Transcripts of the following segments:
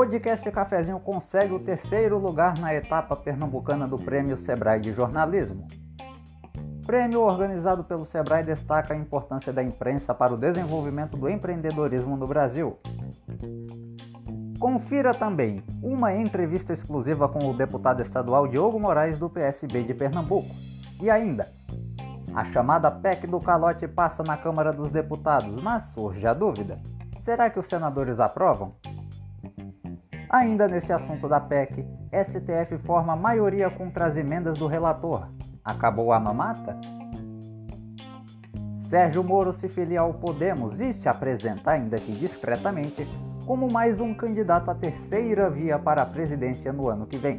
Podcast Cafezinho consegue o terceiro lugar na etapa pernambucana do Prêmio Sebrae de Jornalismo. Prêmio organizado pelo Sebrae destaca a importância da imprensa para o desenvolvimento do empreendedorismo no Brasil. Confira também uma entrevista exclusiva com o deputado estadual Diogo Moraes do PSB de Pernambuco. E ainda, a chamada PEC do calote passa na Câmara dos Deputados, mas surge a dúvida: será que os senadores aprovam? Ainda neste assunto da PEC, STF forma maioria contra as emendas do relator. Acabou a mamata? Sérgio Moro se filia ao Podemos e se apresenta, ainda que discretamente, como mais um candidato à terceira via para a presidência no ano que vem.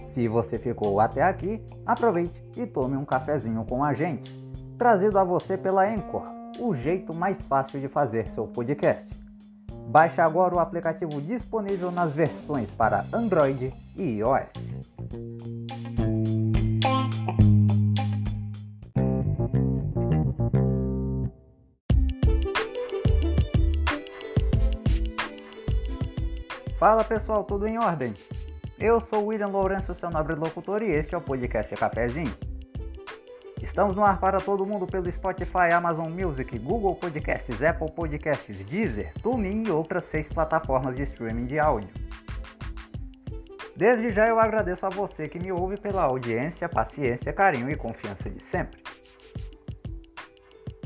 Se você ficou até aqui, aproveite e tome um cafezinho com a gente. Trazido a você pela Anchor, o jeito mais fácil de fazer seu podcast. Baixe agora o aplicativo disponível nas versões para Android e iOS. Fala pessoal, tudo em ordem? Eu sou William Lourenço, seu nobre locutor, e este é o podcast Cafézinho. Estamos no ar para todo mundo pelo Spotify, Amazon Music, Google Podcasts, Apple Podcasts, Deezer, TuneIn e outras seis plataformas de streaming de áudio. Desde já eu agradeço a você que me ouve pela audiência, paciência, carinho e confiança de sempre.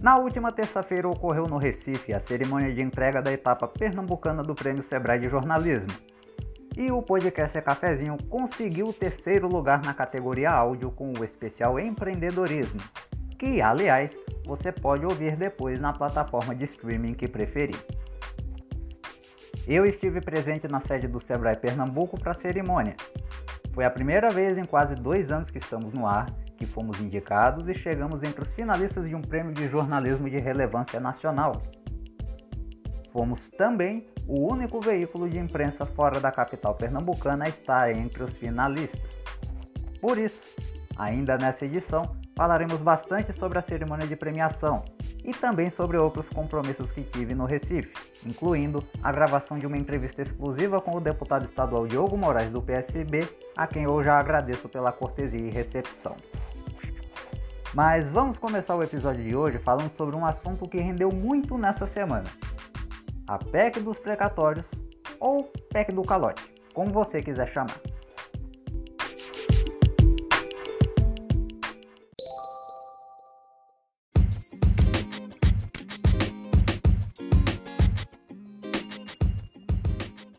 Na última terça-feira ocorreu no Recife a cerimônia de entrega da etapa pernambucana do Prêmio Sebrae de Jornalismo, e o podcast é Cafezinho conseguiu o terceiro lugar na categoria áudio com o especial Empreendedorismo, que, aliás, você pode ouvir depois na plataforma de streaming que preferir. Eu estive presente na sede do Sebrae Pernambuco para a cerimônia. Foi a primeira vez em quase dois anos que estamos no ar que fomos indicados e chegamos entre os finalistas de um prêmio de jornalismo de relevância nacional. Fomos também o único veículo de imprensa fora da capital pernambucana a estar entre os finalistas. Por isso, ainda nessa edição, falaremos bastante sobre a cerimônia de premiação e também sobre outros compromissos que tive no Recife, incluindo a gravação de uma entrevista exclusiva com o deputado estadual Diogo Moraes do PSB, a quem eu já agradeço pela cortesia e recepção. Mas vamos começar o episódio de hoje falando sobre um assunto que rendeu muito nessa semana, a PEC dos precatórios ou PEC do calote, como você quiser chamar.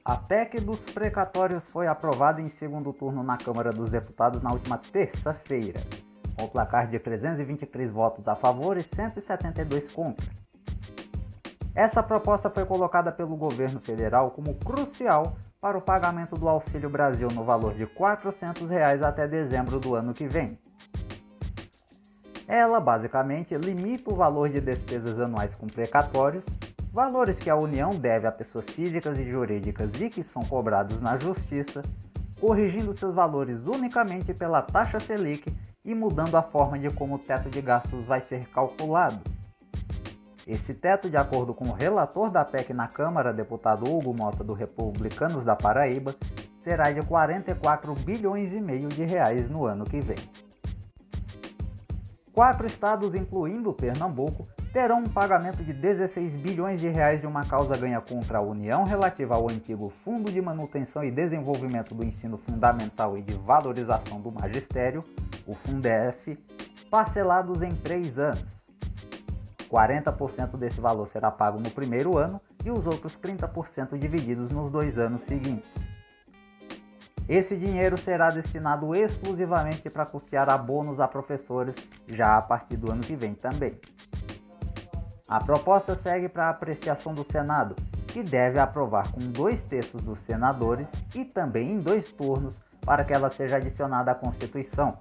A PEC dos precatórios foi aprovada em segundo turno na Câmara dos Deputados na última terça-feira, com o placar de 323 votos a favor e 172 contra. Essa proposta foi colocada pelo governo federal como crucial para o pagamento do Auxílio Brasil no valor de 400 reais até dezembro do ano que vem. Ela basicamente limita o valor de despesas anuais com precatórios, valores que a União deve a pessoas físicas e jurídicas e que são cobrados na Justiça, corrigindo seus valores unicamente pela taxa Selic e mudando a forma de como o teto de gastos vai ser calculado. Esse teto, de acordo com o relator da PEC na Câmara, deputado Hugo Mota do Republicanos da Paraíba, será de 44 bilhões e meio de reais no ano que vem. Quatro estados, incluindo Pernambuco, terão um pagamento de 16 bilhões de reais de uma causa ganha contra a União relativa ao antigo Fundo de Manutenção e Desenvolvimento do Ensino Fundamental e de Valorização do Magistério, o Fundef, parcelados em três anos. 40% desse valor será pago no primeiro ano e os outros 30% divididos nos dois anos seguintes. Esse dinheiro será destinado exclusivamente para custear abonos a professores já a partir do ano que vem também. A proposta segue para a apreciação do Senado, que deve aprovar com dois terços dos senadores e também em dois turnos para que ela seja adicionada à Constituição.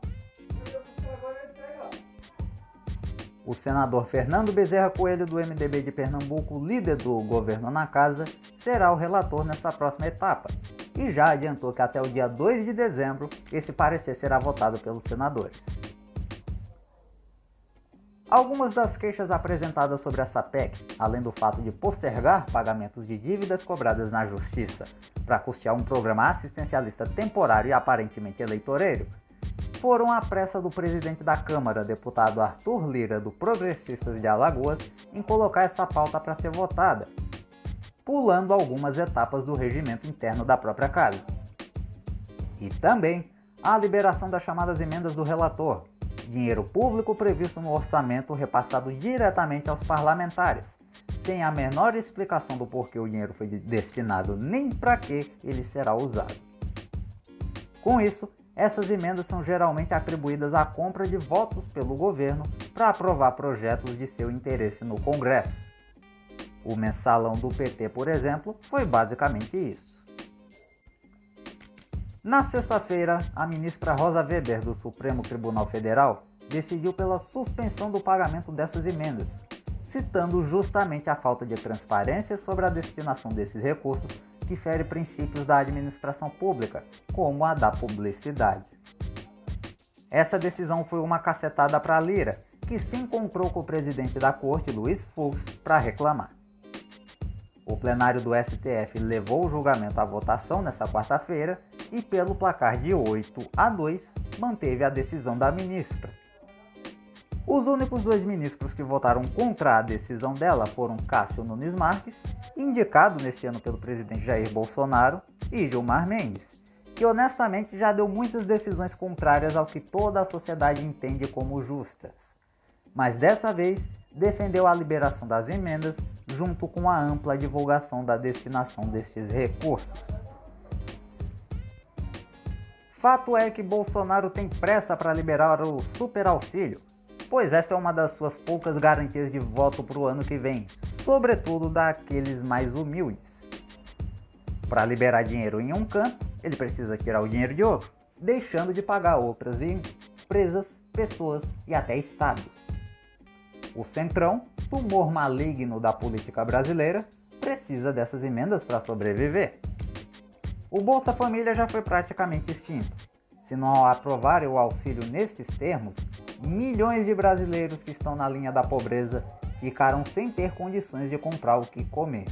O senador Fernando Bezerra Coelho, do MDB de Pernambuco, líder do governo na casa, será o relator nesta próxima etapa e já adiantou que até o dia 2 de dezembro esse parecer será votado pelos senadores. Algumas das queixas apresentadas sobre essa PEC, além do fato de postergar pagamentos de dívidas cobradas na Justiça para custear um programa assistencialista temporário e aparentemente eleitoreiro, foram a pressa do presidente da Câmara, deputado Arthur Lira, do Progressistas de Alagoas, em colocar essa pauta para ser votada, pulando algumas etapas do regimento interno da própria casa. E também a liberação das chamadas emendas do relator, dinheiro público previsto no orçamento repassado diretamente aos parlamentares, sem a menor explicação do porquê o dinheiro foi destinado nem para que ele será usado. Com isso, essas emendas são geralmente atribuídas à compra de votos pelo governo para aprovar projetos de seu interesse no Congresso. O mensalão do PT, por exemplo, foi basicamente isso. Na sexta-feira, a ministra Rosa Weber, do Supremo Tribunal Federal, decidiu pela suspensão do pagamento dessas emendas, citando justamente a falta de transparência sobre a destinação desses recursos que fere princípios da administração pública, como a da publicidade. Essa decisão foi uma cacetada para Lira, que se encontrou com o presidente da corte, Luiz Fux, para reclamar. O plenário do STF levou o julgamento à votação nesta quarta-feira e, pelo placar de 8 a 2, manteve a decisão da ministra. Os únicos dois ministros que votaram contra a decisão dela foram Cássio Nunes Marques, indicado neste ano pelo presidente Jair Bolsonaro, e Gilmar Mendes, que honestamente já deu muitas decisões contrárias ao que toda a sociedade entende como justas. Mas dessa vez defendeu a liberação das emendas junto com a ampla divulgação da destinação destes recursos. Fato é que Bolsonaro tem pressa para liberar o super auxílio, pois essa é uma das suas poucas garantias de voto para o ano que vem, sobretudo daqueles mais humildes. Para liberar dinheiro em um canto, ele precisa tirar o dinheiro de outro, deixando de pagar outras empresas, pessoas e até estados. O Centrão, tumor maligno da política brasileira, precisa dessas emendas para sobreviver. O Bolsa Família já foi praticamente extinto. Se não aprovarem o auxílio nestes termos, milhões de brasileiros que estão na linha da pobreza ficarão sem ter condições de comprar o que comer.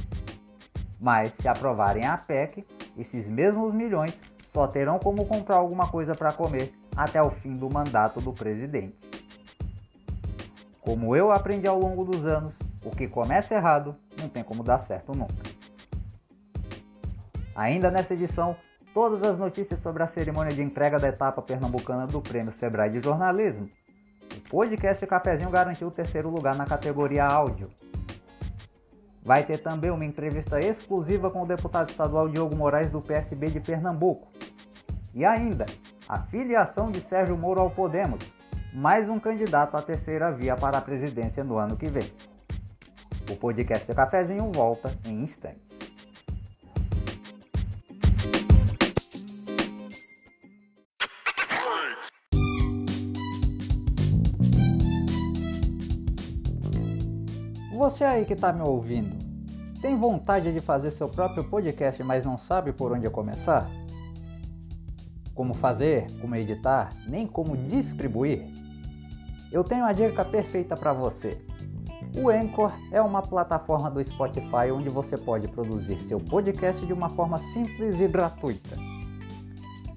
Mas se aprovarem a PEC, esses mesmos milhões só terão como comprar alguma coisa para comer até o fim do mandato do presidente. Como eu aprendi ao longo dos anos, o que começa errado não tem como dar certo nunca. Ainda nessa edição, todas as notícias sobre a cerimônia de entrega da etapa pernambucana do Prêmio Sebrae de Jornalismo. Podcast Cafezinho garantiu o terceiro lugar na categoria áudio. Vai ter também uma entrevista exclusiva com o deputado estadual Diogo Moraes do PSB de Pernambuco. E ainda, a filiação de Sérgio Moro ao Podemos, mais um candidato à terceira via para a presidência no ano que vem. O podcast Cafezinho volta em instantes. Você aí que está me ouvindo, tem vontade de fazer seu próprio podcast, mas não sabe por onde começar? Como fazer, como editar, nem como distribuir? eu tenho a dica perfeita para você. O Anchor é uma plataforma do Spotify onde você pode produzir seu podcast de uma forma simples e gratuita.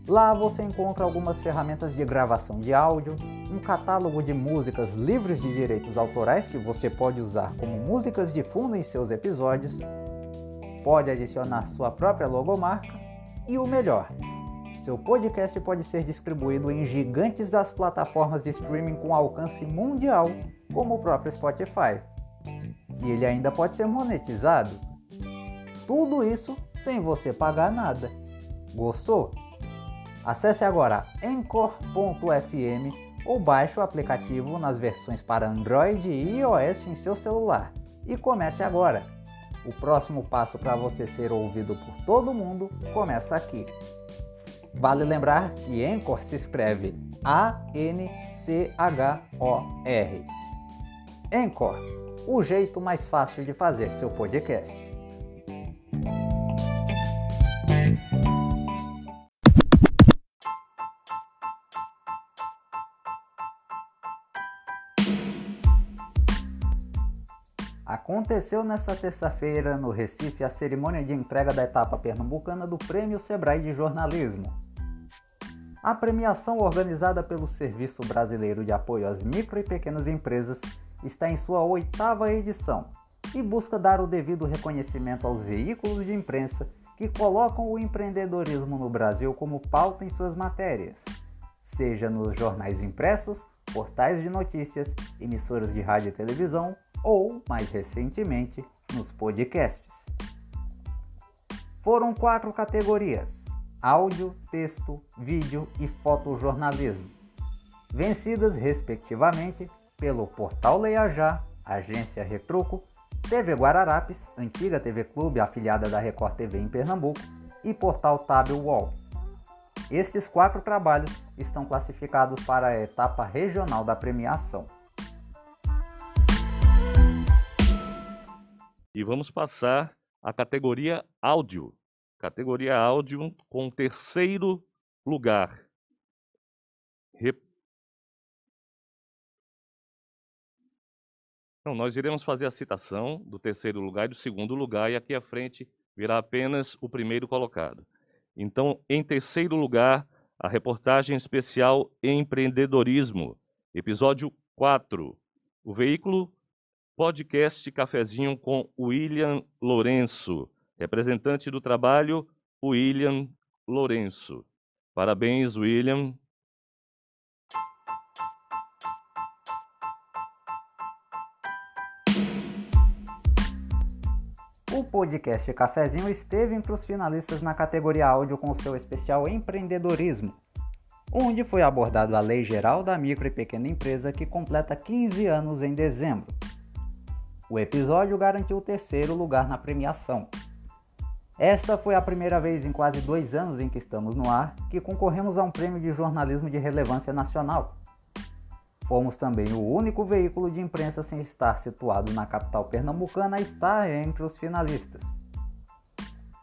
Lá você encontra algumas ferramentas de gravação de áudio, um catálogo de músicas livres de direitos autorais que você pode usar como músicas de fundo em seus episódios, pode adicionar sua própria logomarca e o melhor, seu podcast pode ser distribuído em gigantes das plataformas de streaming com alcance mundial, como o próprio Spotify. E ele ainda pode ser monetizado. Tudo isso sem você pagar nada. Gostou? Acesse agora Anchor.fm ou baixe o aplicativo nas versões para Android e iOS em seu celular. E comece agora! O próximo passo para você ser ouvido por todo mundo começa aqui. Vale lembrar que Anchor se escreve A-N-C-H-O-R. Anchor, o jeito mais fácil de fazer seu podcast. Aconteceu nesta terça-feira no Recife a cerimônia de entrega da etapa pernambucana do Prêmio Sebrae de Jornalismo. A premiação organizada pelo Serviço Brasileiro de Apoio às Micro e Pequenas Empresas está em sua oitava edição e busca dar o devido reconhecimento aos veículos de imprensa que colocam o empreendedorismo no Brasil como pauta em suas matérias, seja nos jornais impressos, portais de notícias, emissoras de rádio e televisão ou, mais recentemente, nos podcasts. Foram quatro categorias: áudio, texto, vídeo e fotojornalismo, vencidas respectivamente pelo Portal Leia Já, Agência Retruco, TV Guararapes, antiga TV Clube afiliada da Record TV em Pernambuco, e Portal Tab Wall. Estes quatro trabalhos estão classificados para a etapa regional da premiação. E vamos passar à categoria áudio. Categoria áudio com terceiro lugar. Rep... Então, nós iremos fazer a citação do terceiro lugar e do segundo lugar, e aqui à frente virá apenas o primeiro colocado. Então, em terceiro lugar, a reportagem especial Empreendedorismo, episódio 4. O veículo podcast Cafezinho com William Lourenço, representante do trabalho William Lourenço. Parabéns, William. O podcast Cafezinho esteve entre os finalistas na categoria áudio com seu especial Empreendedorismo, onde foi abordado a Lei Geral da Micro e Pequena Empresa que completa 15 anos em dezembro. O episódio garantiu o terceiro lugar na premiação. Esta foi a primeira vez em quase dois anos em que estamos no ar que concorremos a um prêmio de jornalismo de relevância nacional. Fomos também o único veículo de imprensa sem estar situado na capital pernambucana a estar entre os finalistas.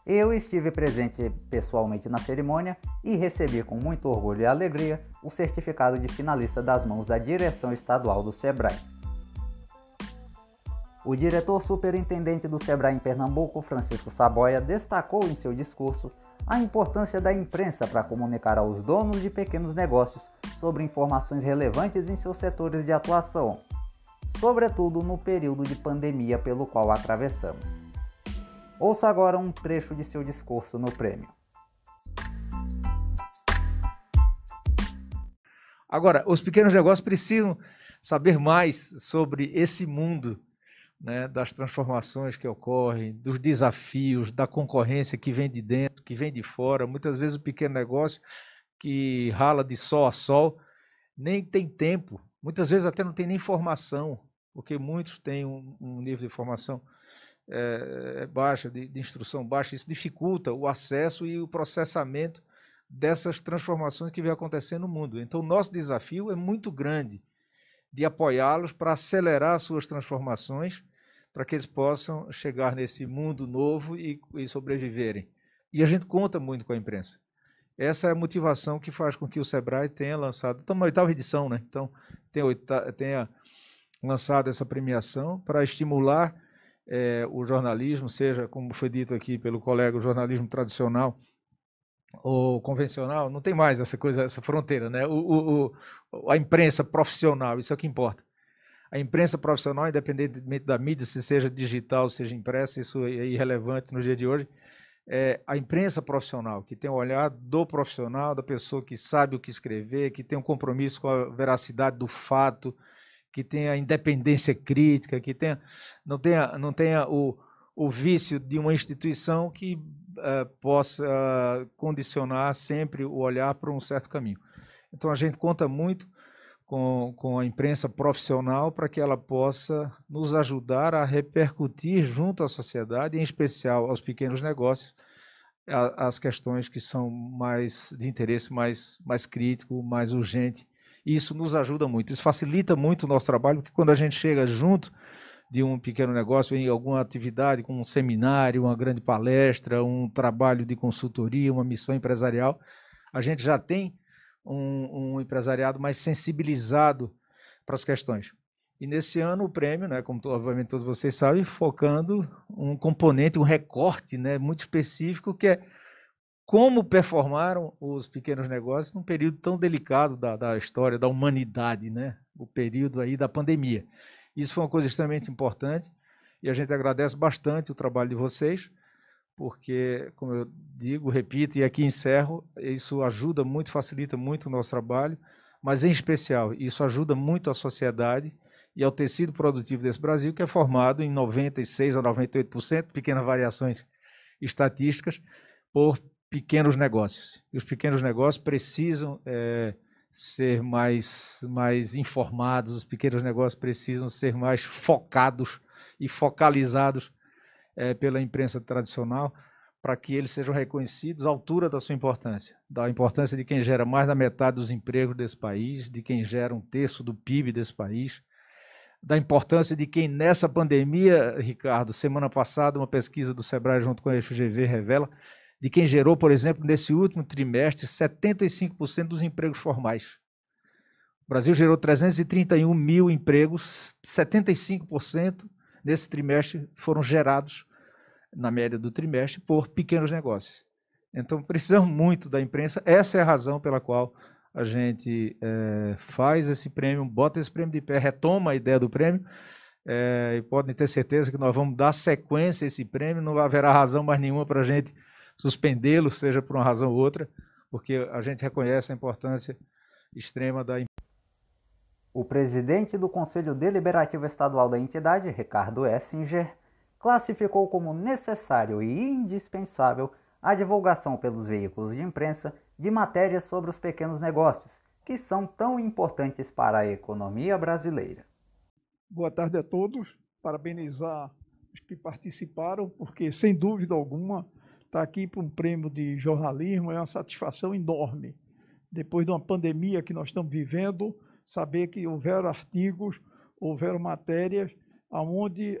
Eu estive presente pessoalmente na cerimônia e recebi com muito orgulho e alegria o certificado de finalista das mãos da direção estadual do SEBRAE. O diretor superintendente do Sebrae em Pernambuco, Francisco Saboia, destacou em seu discurso a importância da imprensa para comunicar aos donos de pequenos negócios sobre informações relevantes em seus setores de atuação, sobretudo no período de pandemia pelo qual atravessamos. Ouça agora um trecho de seu discurso no prêmio. Agora, os pequenos negócios precisam saber mais sobre esse mundo né, das transformações que ocorrem, dos desafios, da concorrência que vem de dentro, que vem de fora. Muitas vezes o pequeno negócio que rala de sol a sol nem tem tempo, muitas vezes até não tem nem formação, porque muitos têm um, um nível de formação é, baixa, de, de instrução baixa. Isso dificulta o acesso e o processamento dessas transformações que vem acontecendo no mundo. Então, o nosso desafio é muito grande de apoiá-los para acelerar suas transformações, para que eles possam chegar nesse mundo novo e, e, sobreviverem. E a gente conta muito com a imprensa. Essa é a motivação que faz com que o Sebrae tenha lançado, estamos na oitava edição, né? Então, tenha, tenha lançado essa premiação para estimular é, o jornalismo, seja, como foi dito aqui pelo colega, o jornalismo tradicional, o convencional, não tem mais essa coisa, essa fronteira, né? O, o, a imprensa profissional, isso é o que importa. A imprensa profissional, independentemente da mídia, se seja digital, seja impressa, isso é irrelevante no dia de hoje. É a imprensa profissional, que tem o olhar do profissional, da pessoa que sabe o que escrever, que tem um compromisso com a veracidade do fato, que tenha a independência crítica, que tenha, não tenha, não tenha o, o vício de uma instituição que uh, possa condicionar sempre o olhar para um certo caminho. Então a gente conta muito com, com a imprensa profissional para que ela possa nos ajudar a repercutir junto à sociedade, em especial aos pequenos negócios, as questões que são mais de interesse mais, mais crítico, mais urgente. Isso nos ajuda muito, isso facilita muito o nosso trabalho, porque quando a gente chega junto de um pequeno negócio em alguma atividade, como um seminário, uma grande palestra, um trabalho de consultoria, uma missão empresarial, a gente já tem um, um empresariado mais sensibilizado para as questões. E nesse ano o prêmio, né, como obviamente todos vocês sabem, focando um componente, um recorte né, muito específico que é como performaram os pequenos negócios num período tão delicado da, da história da humanidade, né? o período aí da pandemia. Isso foi uma coisa extremamente importante e a gente agradece bastante o trabalho de vocês, porque, como eu digo, repito e aqui encerro, isso ajuda muito, facilita muito o nosso trabalho, mas em especial, isso ajuda muito a sociedade e ao tecido produtivo desse Brasil, que é formado em 96 a 98%, pequenas variações estatísticas, por pequenos negócios. E os pequenos negócios precisam é, ser mais, mais informados, os pequenos negócios precisam ser mais focados e focalizados é, pela imprensa tradicional para que eles sejam reconhecidos à altura da sua importância, da importância de quem gera mais da metade dos empregos desse país, de quem gera um terço do PIB desse país, da importância de quem nessa pandemia, Ricardo, semana passada uma pesquisa do Sebrae junto com a FGV revela de quem gerou, por exemplo, nesse último trimestre, 75% dos empregos formais. O Brasil gerou 331 mil empregos, 75% nesse trimestre foram gerados, na média do trimestre, por pequenos negócios. Então, precisamos muito da imprensa. Essa é a razão pela qual a gente é, faz esse prêmio, bota esse prêmio de pé, retoma a ideia do prêmio. É, e podem ter certeza que nós vamos dar sequência a esse prêmio, não haverá razão mais nenhuma para a gente suspendê-lo, seja por uma razão ou outra, porque a gente reconhece a importância extrema da o presidente do Conselho Deliberativo Estadual da entidade, Ricardo Essinger, classificou como necessário e indispensável a divulgação pelos veículos de imprensa de matérias sobre os pequenos negócios, que são tão importantes para a economia brasileira. Boa tarde a todos. Parabenizar os que participaram, porque, sem dúvida alguma, estar aqui para um prêmio de jornalismo é uma satisfação enorme. Depois de uma pandemia que nós estamos vivendo, saber que houveram artigos, houveram matérias onde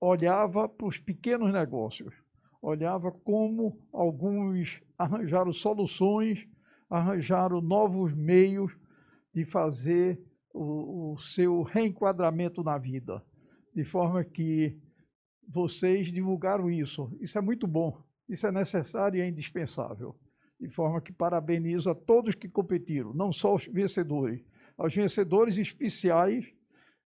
olhava para os pequenos negócios, olhava como alguns arranjaram soluções, arranjaram novos meios de fazer o, o seu reenquadramento na vida, de forma que vocês divulgaram isso. Isso é muito bom, isso é necessário e é indispensável. De forma que parabenizo a todos que competiram, não só os vencedores, aos vencedores especiais,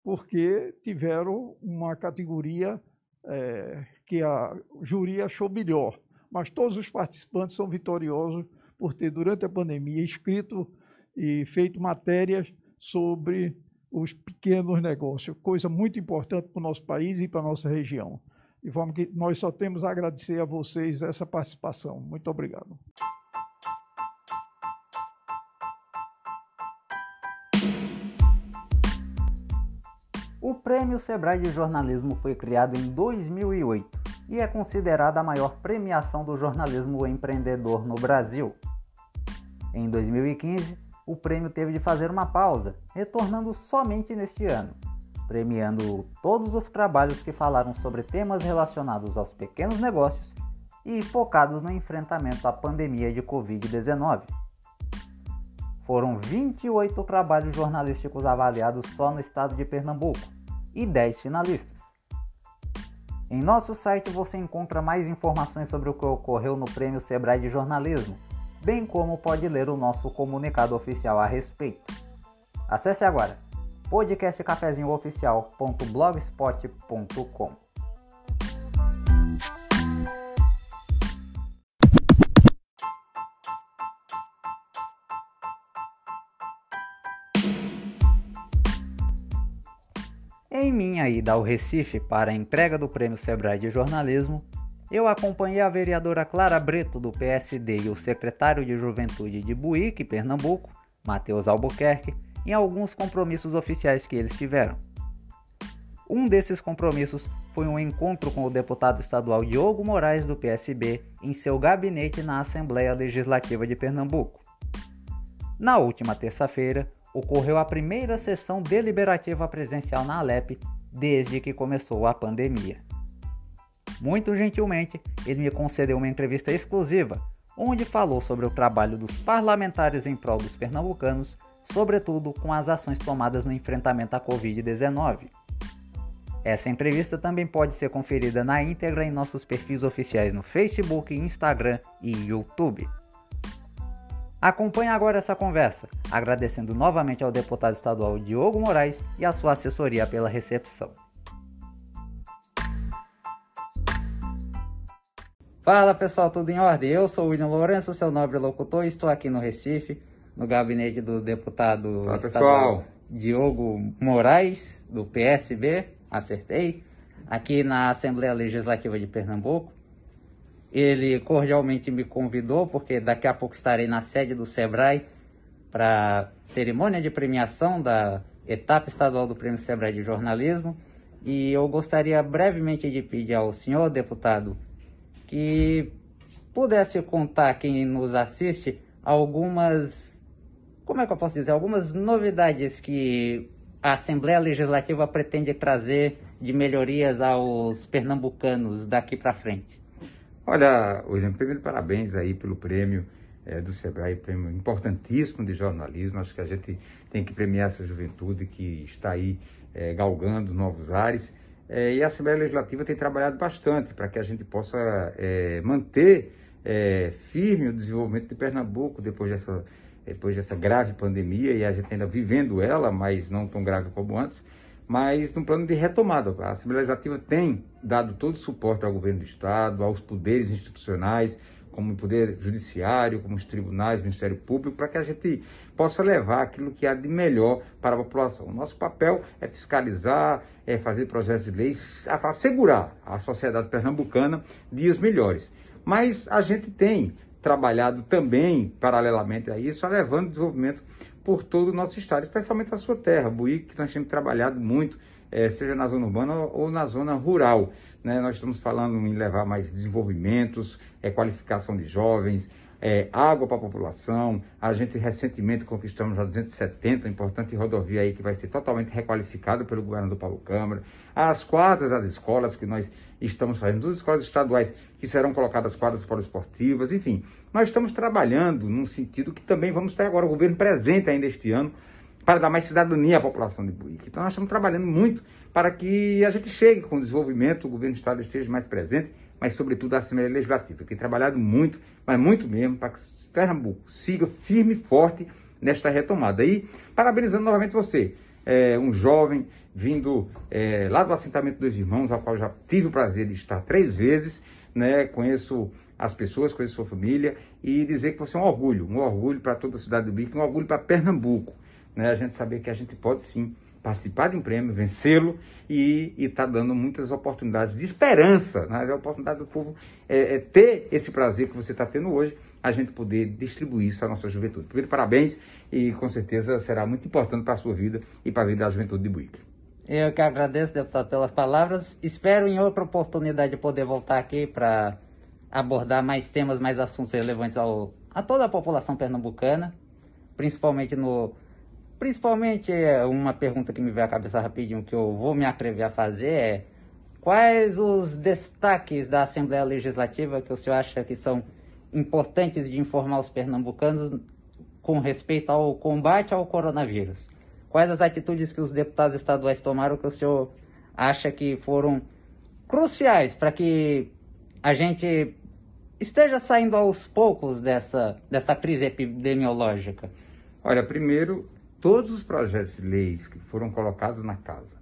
porque tiveram uma categoria é, que a júri achou melhor. Mas todos os participantes são vitoriosos por ter, durante a pandemia, escrito e feito matérias sobre os pequenos negócios, coisa muito importante para o nosso país e para a nossa região. De forma que nós só temos a agradecer a vocês essa participação. Muito obrigado. O Prêmio Sebrae de Jornalismo foi criado em 2008 e é considerada a maior premiação do jornalismo empreendedor no Brasil. Em 2015, o prêmio teve de fazer uma pausa, retornando somente neste ano, premiando todos os trabalhos que falaram sobre temas relacionados aos pequenos negócios e focados no enfrentamento à pandemia de Covid-19. Foram 28 trabalhos jornalísticos avaliados só no estado de Pernambuco e 10 finalistas. Em nosso site você encontra mais informações sobre o que ocorreu no Prêmio Sebrae de Jornalismo bem como pode ler o nosso comunicado oficial a respeito. Acesse agora podcastcafezinhooficial.blogspot.com. Em minha ida ao Recife para a entrega do Prêmio Sebrae de Jornalismo, eu acompanhei a vereadora Clara Breto, do PSD, e o secretário de Juventude de Buíque, Pernambuco, Matheus Albuquerque, em alguns compromissos oficiais que eles tiveram. Um desses compromissos foi um encontro com o deputado estadual Diogo Moraes, do PSB, em seu gabinete na Assembleia Legislativa de Pernambuco. Na última terça-feira, ocorreu a primeira sessão deliberativa presencial na Alep desde que começou a pandemia. Muito gentilmente, ele me concedeu uma entrevista exclusiva, onde falou sobre o trabalho dos parlamentares em prol dos pernambucanos, sobretudo com as ações tomadas no enfrentamento à Covid-19. Essa entrevista também pode ser conferida na íntegra em nossos perfis oficiais no Facebook, Instagram e YouTube. Acompanhe agora essa conversa, agradecendo novamente ao deputado estadual Diogo Moraes e à sua assessoria pela recepção. Fala pessoal, tudo em ordem? Eu sou o William Lourenço, seu nobre locutor, e estou aqui no Recife, no gabinete do deputado Fala, pessoal. Diogo Moraes, do PSB, acertei, aqui na Assembleia Legislativa de Pernambuco. Ele cordialmente me convidou, porque daqui a pouco estarei na sede do SEBRAE para cerimônia de premiação da etapa estadual do Prêmio SEBRAE de Jornalismo. E eu gostaria brevemente de pedir ao senhor deputado que pudesse contar quem nos assiste algumas, como é que eu posso dizer, algumas novidades que a Assembleia Legislativa pretende trazer de melhorias aos pernambucanos daqui para frente. Olha, William, primeiro parabéns aí pelo prêmio é, do Sebrae, prêmio importantíssimo de jornalismo. Acho que a gente tem que premiar essa juventude que está aí é, galgando novos ares. É, e a Assembleia Legislativa tem trabalhado bastante para que a gente possa manter firme o desenvolvimento de Pernambuco depois dessa, depois dessa grave pandemia e a gente ainda vivendo ela, mas não tão grave como antes mas num plano de retomada. A Assembleia Legislativa tem dado todo o suporte ao governo do Estado, aos poderes institucionais, como o Poder Judiciário, como os tribunais, o Ministério Público, para que a gente possa levar aquilo que há de melhor para a população. O nosso papel é fiscalizar, é fazer projetos de leis, assegurar à sociedade pernambucana dias melhores. Mas a gente tem trabalhado também, paralelamente a isso, levando desenvolvimento por todo o nosso estado, especialmente a sua terra, Buíque, que nós temos trabalhado muito, é, seja na zona urbana ou na zona rural. Né? Nós estamos falando em levar mais desenvolvimentos, é, qualificação de jovens, é, água para a população. A gente recentemente conquistamos a 270, importante rodovia aí que vai ser totalmente requalificada pelo governador Paulo Câmara. As quadras das escolas que nós estamos fazendo, duas escolas estaduais que serão colocadas quadras poliesportivas, enfim. Nós estamos trabalhando num sentido que também vamos ter agora o governo presente ainda este ano para dar mais cidadania à população de Buíque. Então nós estamos trabalhando muito para que a gente chegue com o desenvolvimento, o governo do estado esteja mais presente mas sobretudo a Assembleia Legislativa. Tem trabalhado muito, mas muito mesmo, para que Pernambuco siga firme e forte nesta retomada. E parabenizando novamente você, é, um jovem vindo é, lá do assentamento dos irmãos, ao qual já tive o prazer de estar três vezes, né? Conheço as pessoas, conheço sua família, e dizer que você é um orgulho, um orgulho para toda a cidade do Bico, um orgulho para Pernambuco. Né? A gente saber que a gente pode sim participar de um prêmio, vencê-lo e está dando muitas oportunidades de esperança, né? a oportunidade do povo é, é ter esse prazer que você está tendo hoje, a gente poder distribuir isso à nossa juventude. Primeiro, parabéns e com certeza será muito importante para a sua vida e para a vida da juventude de Buíque. Eu que agradeço, deputado, pelas palavras. Espero em outra oportunidade poder voltar aqui para abordar mais temas, mais assuntos relevantes ao, a toda a população pernambucana, principalmente no Principalmente, é, uma pergunta que me veio à cabeça rapidinho, que eu vou me atrever a fazer é quais os destaques da Assembleia Legislativa que o senhor acha que são importantes de informar os pernambucanos com respeito ao combate ao coronavírus? Quais as atitudes que os deputados estaduais tomaram que o senhor acha que foram cruciais para que a gente esteja saindo aos poucos dessa, dessa crise epidemiológica? Olha, primeiro, todos os projetos de leis que foram colocados na casa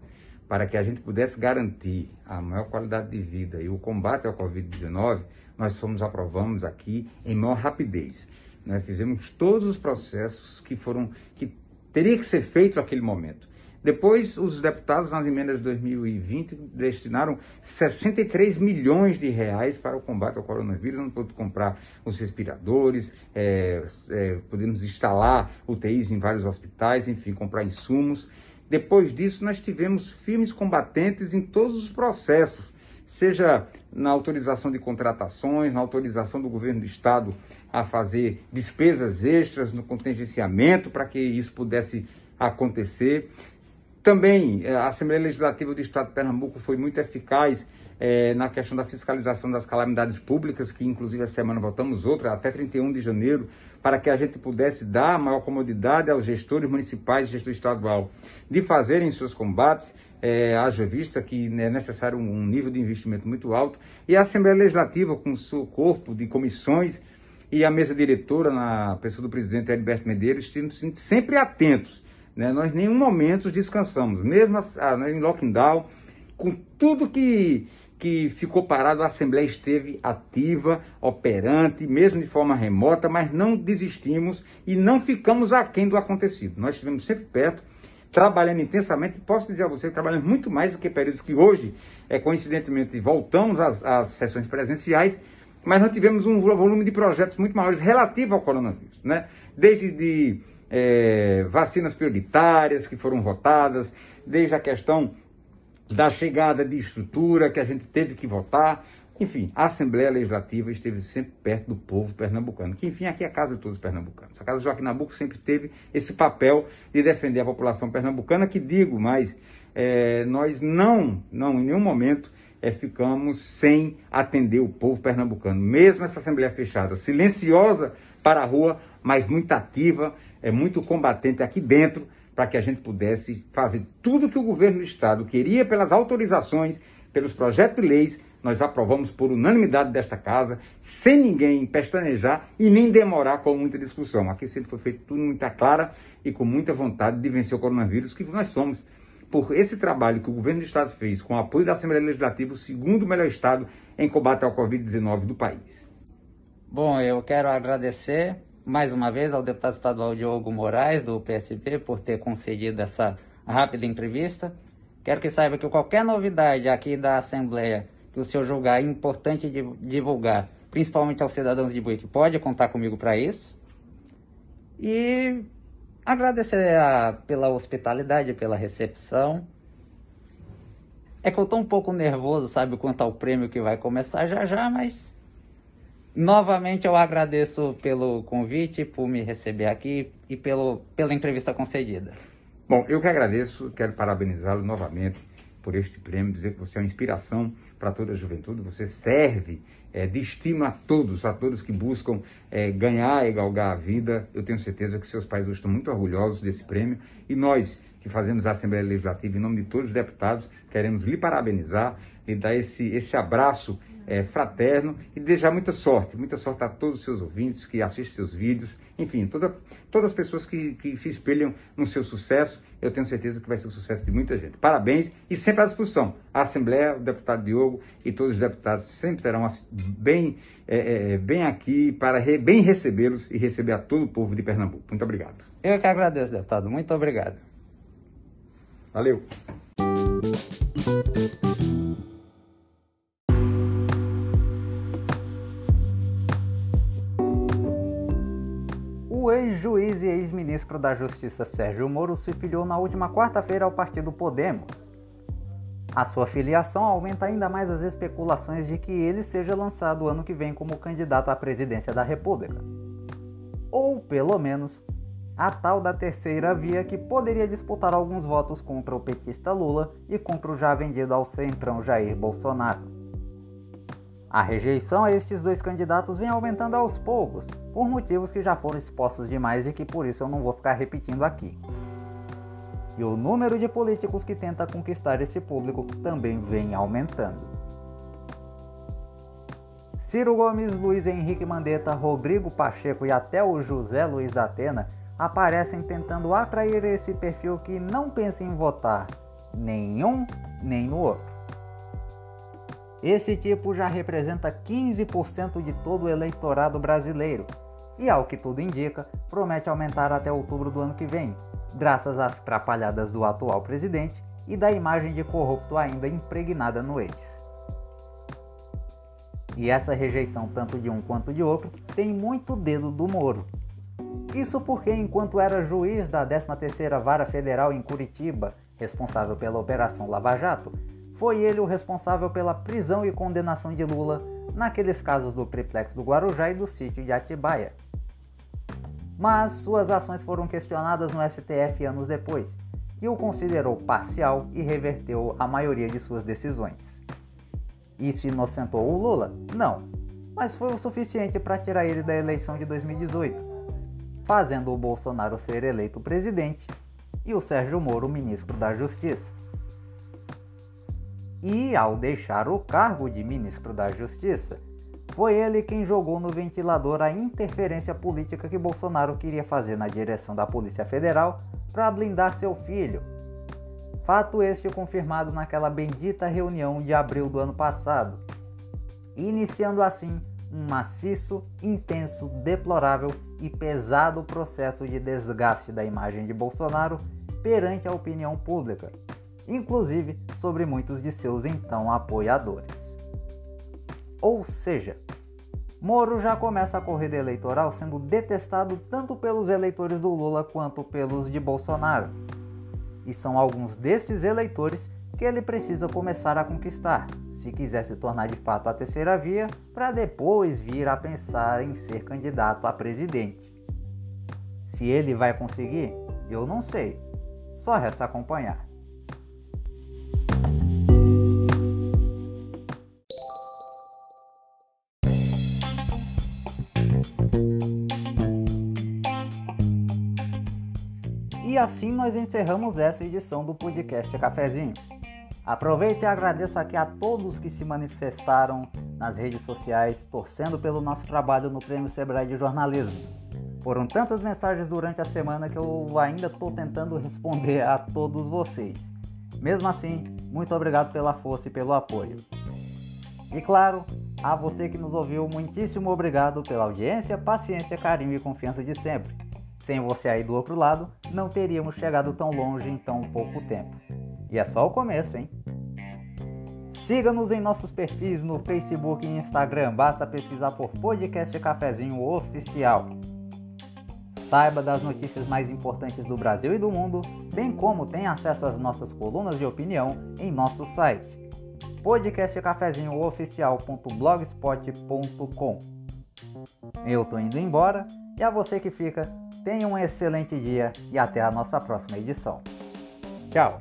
para que a gente pudesse garantir a maior qualidade de vida e o combate ao Covid-19, nós fomos aprovamos aqui em maior rapidez. Nós fizemos todos os processos que foram que teria que ser feito naquele momento. Depois, os deputados, nas emendas de 2020, destinaram 63 milhões de reais para o combate ao coronavírus. Não pôde comprar os respiradores, é, é, podemos instalar UTIs em vários hospitais, enfim, comprar insumos. Depois disso, nós tivemos firmes combatentes em todos os processos, seja na autorização de contratações, na autorização do governo do Estado a fazer despesas extras no contingenciamento para que isso pudesse acontecer. Também eh, a Assembleia Legislativa do Estado de Pernambuco foi muito eficaz é, na questão da fiscalização das calamidades públicas, que inclusive essa semana votamos outra, até 31 de janeiro, para que a gente pudesse dar maior comodidade aos gestores municipais e gestor estadual de fazerem seus combates, é, haja vista que é necessário um nível de investimento muito alto, e a Assembleia Legislativa, com seu corpo de comissões e a mesa diretora, na pessoa do presidente Heriberto Medeiros, sempre atentos. Né? Nós em nenhum momento descansamos, mesmo a, a, em lockdown, com tudo que que ficou parado, a Assembleia esteve ativa, operante, mesmo de forma remota, mas não desistimos e não ficamos aquém do acontecido. Nós estivemos sempre perto, trabalhando intensamente, posso dizer a você que trabalhamos muito mais do que períodos que hoje, é, coincidentemente, voltamos às, às sessões presenciais, mas nós tivemos um volume de projetos muito maiores relativo ao coronavírus, né? Desde de é, vacinas prioritárias que foram votadas, desde a questão da chegada de estrutura que a gente teve que votar. Enfim, a Assembleia Legislativa esteve sempre perto do povo pernambucano, que enfim aqui é a casa de todos os pernambucanos. A Casa Joaquim Nabuco sempre teve esse papel de defender a população pernambucana, que digo, mas é, nós não, não em nenhum momento é, ficamos sem atender o povo pernambucano. Mesmo essa Assembleia fechada, silenciosa para a rua, mas muito ativa, é muito combatente aqui dentro, para que a gente pudesse fazer tudo que o governo do Estado queria pelas autorizações, pelos projetos de leis, nós aprovamos por unanimidade desta casa, sem ninguém pestanejar e nem demorar com muita discussão. Aqui sempre foi feito tudo muito clara e com muita vontade de vencer o coronavírus, que nós somos. Por esse trabalho que o governo do Estado fez, com o apoio da Assembleia Legislativa, o segundo melhor Estado em combate ao Covid-19 do país. Bom, eu quero agradecer mais uma vez ao deputado estadual Diogo Moraes, do PSB, por ter concedido essa rápida entrevista. Quero que saiba que qualquer novidade aqui da Assembleia que o senhor julgar importante divulgar, principalmente aos cidadãos de Buíque, pode contar comigo para isso. E agradecer a, pela hospitalidade, pela recepção. É que eu estou um pouco nervoso, sabe, quanto ao prêmio que vai começar já já, mas Novamente eu agradeço pelo convite, por me receber aqui e pelo, pela entrevista concedida. Bom, eu que agradeço, quero parabenizá-lo novamente por este prêmio, dizer que você é uma inspiração para toda a juventude, você serve é, de estímulo a todos, a todos que buscam é, ganhar e galgar a vida. Eu tenho certeza que seus pais hoje estão muito orgulhosos desse prêmio e nós que fazemos a Assembleia Legislativa em nome de todos os deputados, queremos lhe parabenizar e dar esse, esse abraço é, fraterno e desejar muita sorte, muita sorte a todos os seus ouvintes que assistem seus vídeos, enfim, toda, todas as pessoas que, que se espelham no seu sucesso, eu tenho certeza que vai ser o sucesso de muita gente. Parabéns e sempre à disposição. A Assembleia, o deputado Diogo e todos os deputados sempre terão bem, é, é, bem aqui para re, bem recebê-los e receber a todo o povo de Pernambuco. Muito obrigado. Eu que agradeço, deputado. Muito obrigado. Valeu. Ex-juiz e ex-ministro da Justiça Sérgio Moro se filiou na última quarta-feira ao partido Podemos. A sua filiação aumenta ainda mais as especulações de que ele seja lançado ano que vem como candidato à presidência da República. Ou, pelo menos, a tal da terceira via que poderia disputar alguns votos contra o petista Lula e contra o já vendido ao centrão Jair Bolsonaro. A rejeição a estes dois candidatos vem aumentando aos poucos, por motivos que já foram expostos demais e que por isso eu não vou ficar repetindo aqui. E o número de políticos que tenta conquistar esse público também vem aumentando. Ciro Gomes, Luiz Henrique Mandetta, Rodrigo Pacheco e até o José Luiz da Atena aparecem tentando atrair esse perfil que não pensa em votar nenhum nem no outro. Esse tipo já representa 15% de todo o eleitorado brasileiro e, ao que tudo indica, promete aumentar até outubro do ano que vem, graças às trapalhadas do atual presidente e da imagem de corrupto ainda impregnada no ex. E essa rejeição, tanto de um quanto de outro, tem muito dedo do Moro. Isso porque, enquanto era juiz da 13ª Vara Federal em Curitiba, responsável pela Operação Lava Jato, foi ele o responsável pela prisão e condenação de Lula naqueles casos do triplex do Guarujá e do sítio de Atibaia. Mas suas ações foram questionadas no STF anos depois, e o considerou parcial e reverteu a maioria de suas decisões. Isso inocentou o Lula? Não, mas foi o suficiente para tirar ele da eleição de 2018, fazendo o Bolsonaro ser eleito presidente e o Sérgio Moro ministro da Justiça. E ao deixar o cargo de ministro da Justiça, foi ele quem jogou no ventilador a interferência política que Bolsonaro queria fazer na direção da Polícia Federal para blindar seu filho. Fato este confirmado naquela bendita reunião de abril do ano passado, iniciando assim um maciço, intenso, deplorável e pesado processo de desgaste da imagem de Bolsonaro perante a opinião pública, inclusive sobre muitos de seus então apoiadores. Ou seja, Moro já começa a corrida eleitoral sendo detestado tanto pelos eleitores do Lula quanto pelos de Bolsonaro. E são alguns destes eleitores que ele precisa começar a conquistar, se quiser se tornar de fato a terceira via, para depois vir a pensar em ser candidato a presidente. Se ele vai conseguir, eu não sei. Só resta acompanhar. E assim nós encerramos essa edição do podcast Cafezinho. Aproveito e agradeço aqui a todos que se manifestaram nas redes sociais torcendo pelo nosso trabalho no Prêmio Sebrae de Jornalismo. Foram tantas mensagens durante a semana que eu ainda estou tentando responder a todos vocês. Mesmo assim, muito obrigado pela força e pelo apoio. E claro, a você que nos ouviu, muitíssimo obrigado pela audiência, paciência, carinho e confiança de sempre. Sem você aí do outro lado, não teríamos chegado tão longe em tão pouco tempo. E é só o começo, hein? Siga-nos em nossos perfis no Facebook e Instagram, basta pesquisar por Podcast Cafezinho Oficial. Saiba das notícias mais importantes do Brasil e do mundo, bem como tem acesso às nossas colunas de opinião em nosso site podcastcafezinhooficial.blogspot.com. Eu tô indo embora e a você que fica, tenha um excelente dia e até a nossa próxima edição. Tchau!